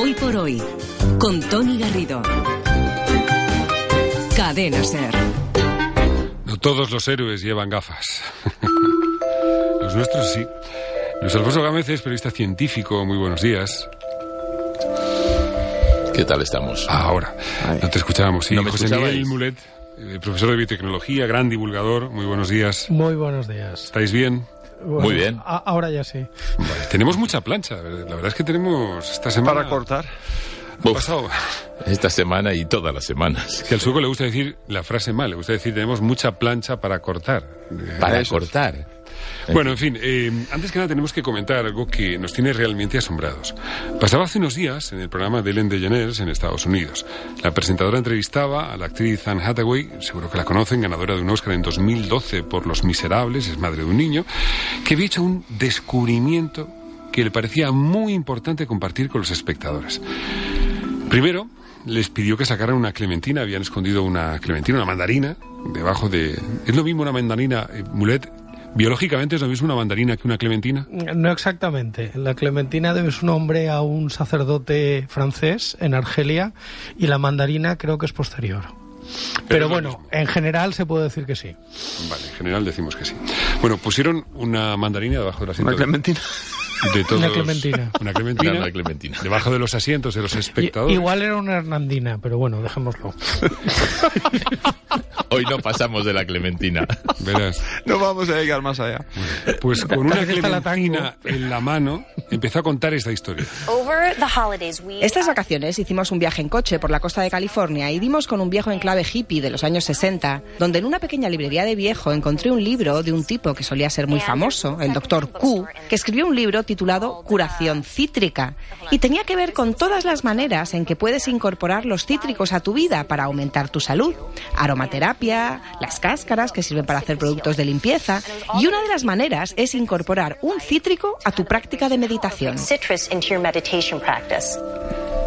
Hoy por hoy, con Tony Garrido. Cadena Ser. No todos los héroes llevan gafas. los nuestros sí. Luis Alfonso Gámez es periodista científico. Muy buenos días. ¿Qué tal estamos? Ahora, no te escuchábamos. Sí, ¿No me José escuchabais? Miguel Mulet, eh, profesor de biotecnología, gran divulgador. Muy buenos días. Muy buenos días. ¿Estáis bien? Bueno, Muy bien. a- ahora ya sí. Vale, tenemos mucha plancha. La verdad es que tenemos esta semana... Para cortar. Ha Uf, pasado... esta semana y todas las semanas. Que al sueco le gusta decir la frase mal. Le gusta decir tenemos mucha plancha para cortar. Para eso cortar. Bueno, en fin, eh, antes que nada tenemos que comentar algo que nos tiene realmente asombrados. Pasaba hace unos días en el programa de Ellen DeGeneres en Estados Unidos. La presentadora entrevistaba a la actriz Anne Hathaway, seguro que la conocen, ganadora de un Oscar en 2012 por Los Miserables, es madre de un niño, que había hecho un descubrimiento que le parecía muy importante compartir con los espectadores. Primero, les pidió que sacaran una clementina, habían escondido una clementina, una mandarina, debajo de... ¿Es lo mismo una mandarina, eh, Mulet? ¿Biológicamente es lo mismo una mandarina que una clementina? No exactamente. La clementina debe su nombre a un sacerdote francés en Argelia y la mandarina creo que es posterior. Pero, bueno, en general se puede decir que sí. Vale, en general decimos que sí. Bueno, pusieron una mandarina debajo del asiento Una clementina. de todos... Una clementina. Una clementina. Una clementina. Debajo de los asientos de los espectadores. igual era una hernandina, pero bueno, dejémoslo. Hoy no pasamos de la clementina. Verás. No vamos a llegar más allá. Pues con una clementina en la mano empezó a contar esta historia. Over the holidays, we Estas vacaciones hicimos un viaje en coche por la costa de California y dimos con un viejo enclave hippie de los años 60, donde en una pequeña librería de viejo encontré un libro de un tipo que solía ser muy famoso, el doctor Q, que escribió un libro titulado Curación Cítrica y tenía que ver con todas las maneras en que puedes incorporar los cítricos a tu vida para aumentar tu salud. Aromaterapia, las cáscaras que sirven para hacer productos de limpieza y una de las maneras es incorporar un cítrico a tu práctica de meditación.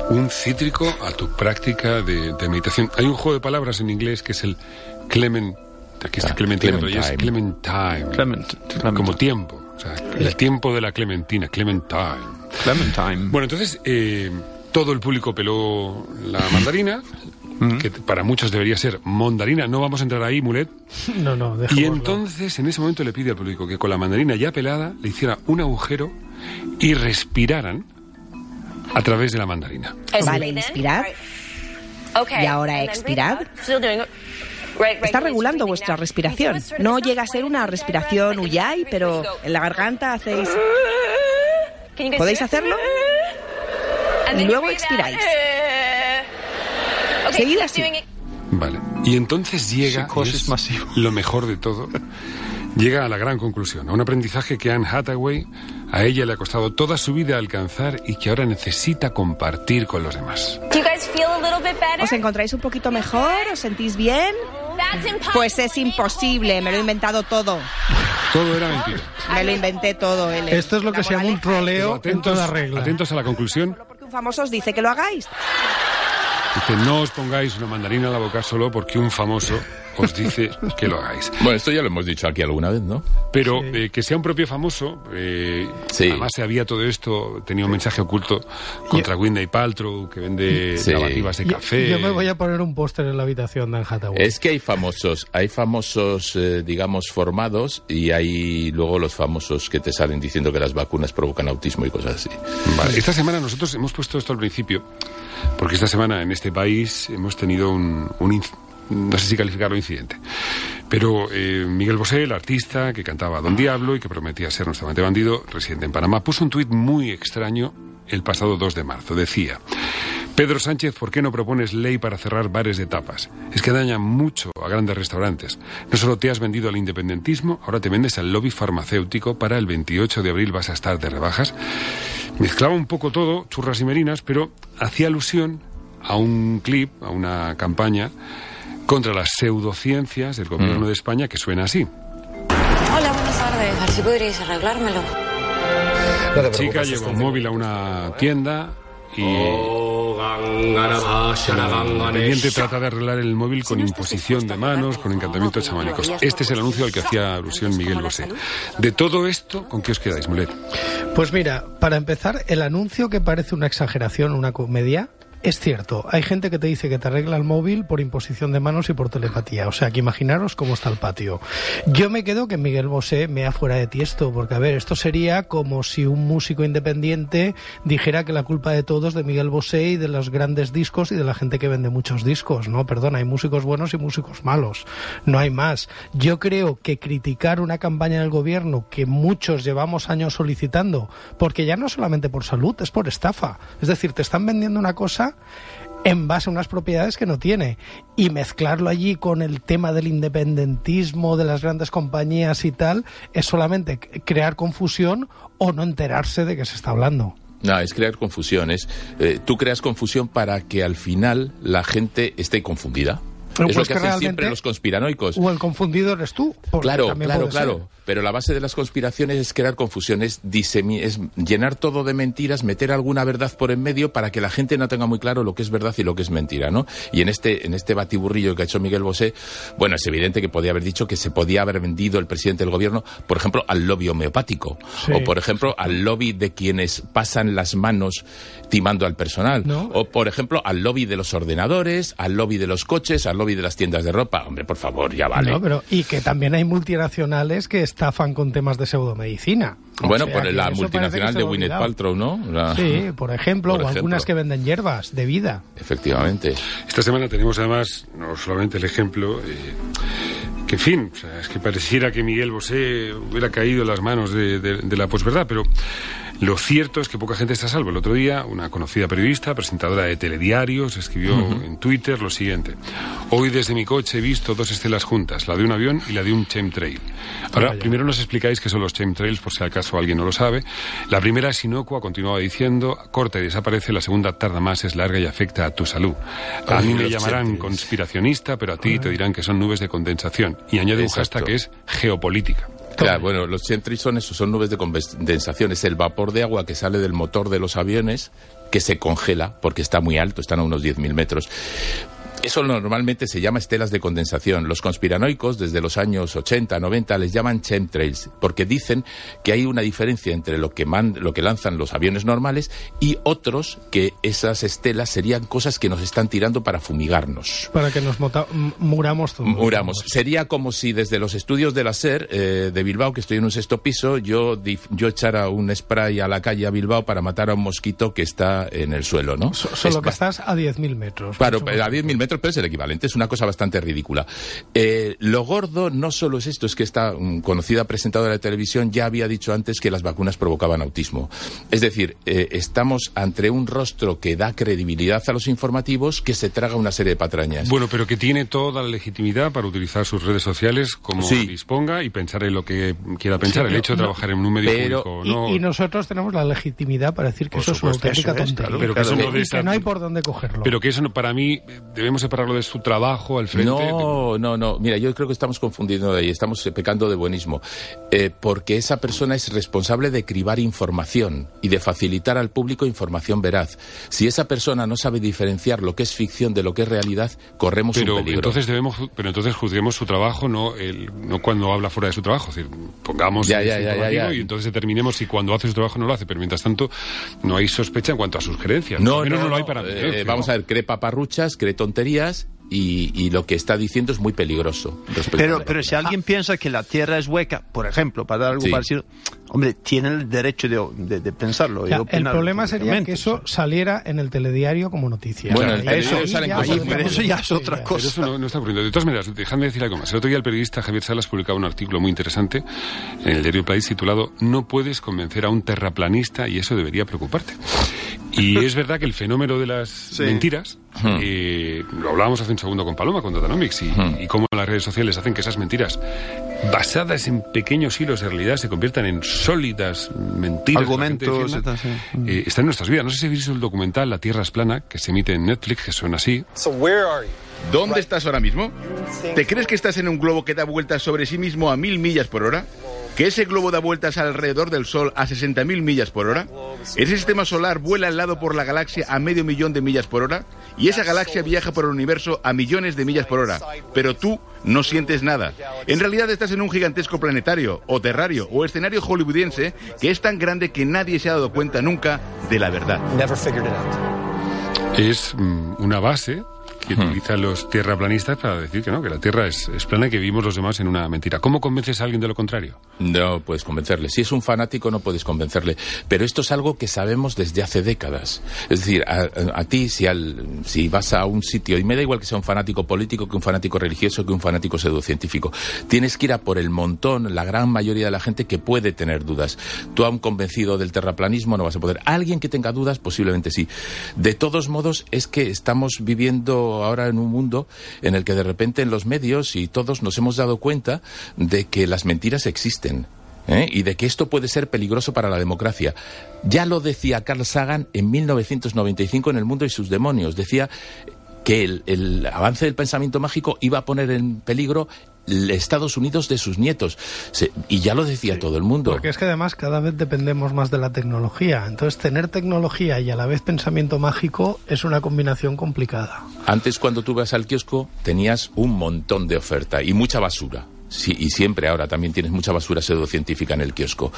Un cítrico a tu práctica de, de meditación. Hay un juego de palabras en inglés que es el clement... Aquí está Ah, clementina, es clementine. clementine. Clement. Clement- Como tiempo. O sea, el tiempo de la clementina, clementine. Clementine. Bueno, entonces eh, todo el público peló la mandarina, que para muchos debería ser mondarina. No vamos a entrar ahí, Mulet. No, no, Y entonces en ese momento le pide al público que con la mandarina ya pelada le hiciera un agujero y respiraran a través de la mandarina. Vale, inspirad. Okay. Y ahora right. Está regulando breathing vuestra respiración. No llega a ser una respiración right? pero en la garganta hacéis... Can you guys ¿Podéis do it? hacerlo? Y luego expiráis. Okay, Seguid keep así. Vale. Y entonces llega, es masivo. lo mejor de todo, llega a la gran conclusión, a un aprendizaje que Anne Hathaway a ella le ha costado toda su vida alcanzar y que ahora necesita compartir con los demás. Do you guys feel a little bit better? ¿Os encontráis un poquito mejor? ¿Os sentís bien? That's impossible. Pues es imposible, me lo he inventado todo. Todo era mentira. Me lo inventé todo, él. Esto es lo que se llama un troleo en toda regla. atentos a la conclusión. Porque un famoso os dice que lo hagáis. Dice, no os pongáis una mandarina a la boca solo porque un famoso os dice que lo hagáis. Bueno, esto ya lo hemos dicho aquí alguna vez, ¿no? Pero eh, que sea un propio famoso, eh, Sí. además se había todo esto, tenía un mensaje oculto contra Winnie Paltrow, que vende Sí. lavativas de café. Yo, me voy a poner un póster en la habitación de Anne Hathaway. Es que hay famosos, hay famosos, eh, digamos, formados y hay luego los famosos que te salen diciendo que las vacunas provocan autismo y cosas así. Vale, esta semana nosotros hemos puesto esto al principio, porque esta semana en este país hemos tenido un, un no sé si calificarlo incidente, pero eh, Miguel Bosé, el artista que cantaba Don Diablo y que prometía ser nuestro amante bandido, residente en Panamá, puso un tuit muy extraño el pasado 2 de marzo. Decía, Pedro Sánchez, ¿por qué no propones ley para cerrar bares de tapas? Es que daña mucho a grandes restaurantes. No solo te has vendido al independentismo, ahora te vendes al lobby farmacéutico. Para el 28 de abril vas a estar de rebajas. Mezclaba un poco todo, churras y merinas, pero hacía alusión a un clip, a una campaña contra las pseudociencias del gobierno de España que suena así. Hola, buenas tardes. A ver si podríais arreglármelo. La chica lleva un móvil a una tienda y el dependiente trata de arreglar el móvil con imposición de manos, con encantamientos chamánicos. Este es el anuncio al que hacía alusión Miguel Bosé. De todo esto, ¿con qué os quedáis, Mulet? Pues mira, para empezar, el anuncio que parece una exageración, una comedia, es cierto, hay gente que te dice que te arregla el móvil por imposición de manos y por telepatía. O sea, que imaginaros cómo está el patio. Yo me quedo que Miguel Bosé me ha fuera de tiesto, porque a ver, esto sería como si un músico independiente dijera que la culpa de todo es de Miguel Bosé y de los grandes discos y de la gente que vende muchos discos. No, perdón, hay músicos buenos y músicos malos. No hay más. Yo creo que criticar una campaña del gobierno que muchos llevamos años solicitando, porque ya no solamente por salud, es por estafa. Es decir, te están vendiendo una cosa en base a unas propiedades que no tiene. Y mezclarlo allí con el tema del independentismo, de las grandes compañías y tal, es solamente crear confusión o no enterarse de qué se está hablando. No, es crear confusión. Eh, tú creas confusión para que al final la gente esté confundida. Pero es lo pues que que hacen siempre los conspiranoicos. O el confundido eres tú. Claro, claro, ser. claro. Pero la base de las conspiraciones es crear confusión, es, es llenar todo de mentiras, meter alguna verdad por en medio para que la gente no tenga muy claro lo que es verdad y lo que es mentira, ¿no? Y en este, en este batiburrillo que ha hecho Miguel Bosé, bueno, es evidente que podía haber dicho que se podía haber vendido el presidente del gobierno, por ejemplo, al lobby homeopático. Sí. O, por ejemplo, al lobby de quienes pasan las manos timando al personal. No. O, por ejemplo, al lobby de los ordenadores, al lobby de los coches, al lobby de las tiendas de ropa. Hombre, por favor, ya vale. No, pero, y que también hay multinacionales que estafan con temas de pseudomedicina. O Bueno, sea, por la multinacional de olvidado. Paltrow, ¿no? La- Sí, por ejemplo, Por o algunas que venden hierbas de vida. Efectivamente. Esta semana tenemos además no solamente el ejemplo, eh, que en fin, o sea, es que pareciera que Miguel Bosé hubiera caído en las manos de, de- de la posverdad, pero lo cierto es que poca gente está a salvo. El otro día, una conocida periodista, presentadora de telediarios, escribió en Twitter lo siguiente. Hoy desde mi coche he visto dos estelas juntas, la de un avión y la de un chemtrail. Ahora, Vaya. primero nos explicáis qué son los chemtrails, por si acaso alguien no lo sabe. La primera es inocua, continuaba diciendo, corta y desaparece, la segunda tarda más, es larga y afecta a tu salud. A Ay, mí me llamarán chemtrails. conspiracionista, pero a ti te dirán que son nubes de condensación. Y añade un Exacto. hashtag que es geopolítica. Claro, bueno, los chemtrails son son nubes de condensación, es el vapor de agua que sale del motor de los aviones que se congela porque está muy alto, están a unos 10.000 metros. Eso normalmente se llama estelas de condensación. Los conspiranoicos, desde los años 80, 90, les llaman chemtrails, porque dicen que hay una diferencia entre lo que, man- lo que lanzan los aviones normales y otros que esas estelas serían cosas que nos están tirando para fumigarnos. Para que nos mota- muramos todos. Muramos. Sería como si desde los estudios de la SER eh, de Bilbao, que estoy en un sexto piso, yo, yo echara un spray a la calle a Bilbao para matar a un mosquito que está en el suelo, ¿no? So- Solo Es que estás a 10.000 metros. Claro, a más. 10.000 metros, pero es el equivalente, es una cosa bastante ridícula. Eh, lo gordo no solo es esto, es que esta mm, conocida presentadora de televisión ya había dicho antes que las vacunas provocaban autismo. Es decir, eh, estamos ante un rostro que da credibilidad a los informativos que se traga una serie de patrañas. Bueno, pero que tiene toda la legitimidad para utilizar sus redes sociales como Sí. disponga y pensar en lo que quiera pensar. Sí, el no, hecho de no. trabajar en un medio Pero- público, Y, ¿no? y nosotros tenemos la legitimidad para decir que eso es una auténtica eso es, tontería. claro. Pero que eso no que hay por dónde cogerlo. Pero que eso no- para mí debemos separarlo de su trabajo al frente. No, no, no. Mira, yo creo que estamos confundiendo de ahí, estamos eh, pecando de buenismo. Eh, porque esa persona es responsable de cribar información y de facilitar al público información veraz. Si esa persona no sabe diferenciar lo que es ficción de lo que es realidad, corremos Pero un peligro. entonces debemos, pero entonces juzguemos su trabajo, no el, no cuando habla fuera de su trabajo. Es decir, pongamos Ya, ya, y entonces determinemos si cuando hace su trabajo no lo hace. Pero mientras tanto, no hay sospecha en cuanto a sus creencias. No, no, no lo hay para mí. ¿eh? vamos a ver, cree paparruchas, cree tonterías y, y lo que está diciendo es muy peligroso. Pero, pero si alguien piensa que la Tierra es hueca, por ejemplo, para dar algo Sí. parecido, hombre, tiene el derecho de, de- de pensarlo. y el problema sería que eso saliera en el telediario como noticia. Bueno, O el sea, telediario ahí salen ya cosas Ahí, muy pero eso ya es otra Sí, Pero cosa. eso no, no está ocurriendo. De todas maneras, dejadme decir algo más. El otro día el periodista Javier Salas publicaba un artículo muy interesante en el diario País titulado No puedes convencer a un terraplanista y eso debería preocuparte. Y es verdad que el fenómeno de las mentiras, eh, lo hablábamos hace un segundo con Paloma, con Datanomics, y, y cómo las redes sociales hacen que esas mentiras, basadas en pequeños hilos de realidad, se conviertan en sólidas mentiras. Argumentos tal, sí. eh, está en nuestras vidas. No sé si habéis visto el documental La Tierra es plana, que se emite en Netflix, que suena así. ¿Dónde estás ahora mismo? ¿Te crees que estás en un globo que da vueltas sobre sí mismo a mil millas por hora? ¿Que ese globo da vueltas alrededor del Sol a 60.000 millas por hora? ¿Ese sistema solar vuela al lado por la galaxia a medio millón de millas por hora? Y esa galaxia viaja por el universo a millones de millas por hora. Pero tú no sientes nada. En realidad estás en un gigantesco planetario, o terrario, o escenario hollywoodiense que es tan grande que nadie se ha dado cuenta nunca de la verdad. Es mm, una base que utilizan los tierraplanistas para decir que no, que la Tierra es, es plana y que vivimos los demás en una mentira. ¿Cómo convences a alguien de lo contrario? No puedes convencerle. Si es un fanático no puedes convencerle. Pero esto es algo que sabemos desde hace décadas. Es decir, a, a ti si, al, si vas a un sitio, y me da igual que sea un fanático político, que un fanático religioso, que un fanático pseudocientífico, tienes que ir a por el montón, la gran mayoría de la gente que puede tener dudas. Tú a un convencido del terraplanismo no vas a poder. Alguien que tenga dudas, posiblemente sí. De todos modos, es que estamos viviendo ahora en un mundo en el que de repente en los medios y todos nos hemos dado cuenta de que las mentiras existen. ¿eh? y de que esto puede ser peligroso para la democracia. Ya lo decía Carl Sagan en 1995 en El mundo y sus demonios. Decía que el, el avance del pensamiento mágico iba a poner en peligro Estados Unidos de sus nietos. Se, y ya lo decía todo el mundo. Porque es que además cada vez dependemos más de la tecnología. Entonces tener tecnología y a la vez pensamiento mágico es una combinación complicada. Antes cuando tú vas al kiosco tenías un montón de oferta y mucha basura. Sí, y siempre ahora también tienes mucha basura pseudocientífica en el kiosco.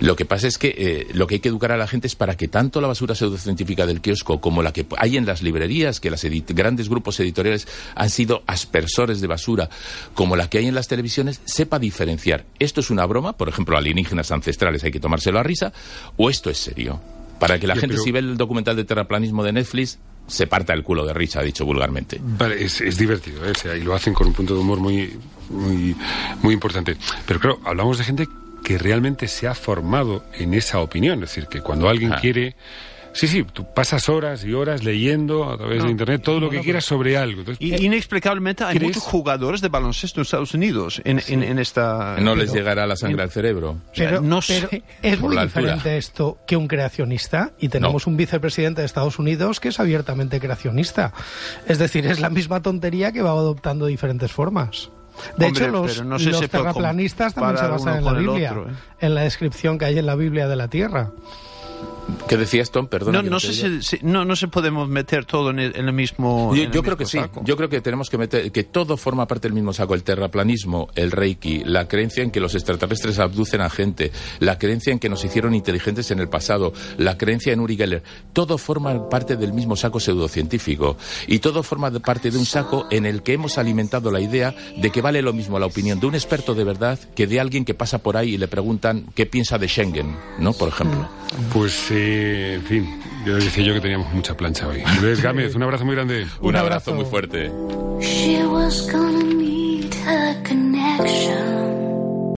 Lo que pasa es que eh, lo que hay que educar a la gente es para que tanto la basura pseudocientífica del kiosco como la que hay en las librerías, que los grandes grupos editoriales han sido aspersores de basura, como la que hay en las televisiones, sepa diferenciar. ¿Esto es una broma? Por ejemplo, alienígenas ancestrales hay que tomárselo a risa, o esto es serio. Para que la gente, pero- si ve el documental de terraplanismo de Netflix, se parta el culo de risa, dicho vulgarmente. Vale, es, es divertido, ¿eh? O sea, y lo hacen con un punto de humor muy, muy, muy importante. Pero claro, hablamos de gente que realmente se ha formado en esa opinión. Es decir, que cuando alguien Ah. quiere... Sí, sí, tú pasas horas y horas leyendo a través de Internet todo lo que quieras sobre algo. Entonces, Y- inexplicablemente hay ¿Crees? muchos jugadores de baloncesto en Estados Unidos en, en, en esta... No les llegará la sangre al cerebro. Pero, no pero sé. es muy altura. diferente esto que un creacionista y tenemos un vicepresidente de Estados Unidos que es abiertamente creacionista. Es decir, es la misma tontería que va adoptando diferentes formas. De Hombre, hecho, los, no sé los si puede terraplanistas también se basan en la Biblia, otro, ¿eh? en la descripción que hay en la Biblia de la Tierra. ¿Qué decías, Tom? Perdona. No, no sé si, si- no, no se podemos meter todo en el, en el mismo. Yo, en el yo creo que sí. saco. Yo creo que tenemos que meter que todo forma parte del mismo saco. El terraplanismo, el reiki, la creencia en que los extraterrestres abducen a gente, la creencia en que nos hicieron inteligentes en el pasado, la creencia en Uri Geller, todo forma parte del mismo saco pseudocientífico y todo forma de- parte de un saco en el que hemos alimentado la idea de que vale lo mismo la opinión de un experto de verdad que de alguien que pasa por ahí y le preguntan qué piensa de Schengen, ¿no? Por ejemplo. pues, eh, en fin, yo decía yo que teníamos mucha plancha hoy. Luis Gámez, un abrazo muy grande. Un abrazo muy fuerte. She was gonna her connection.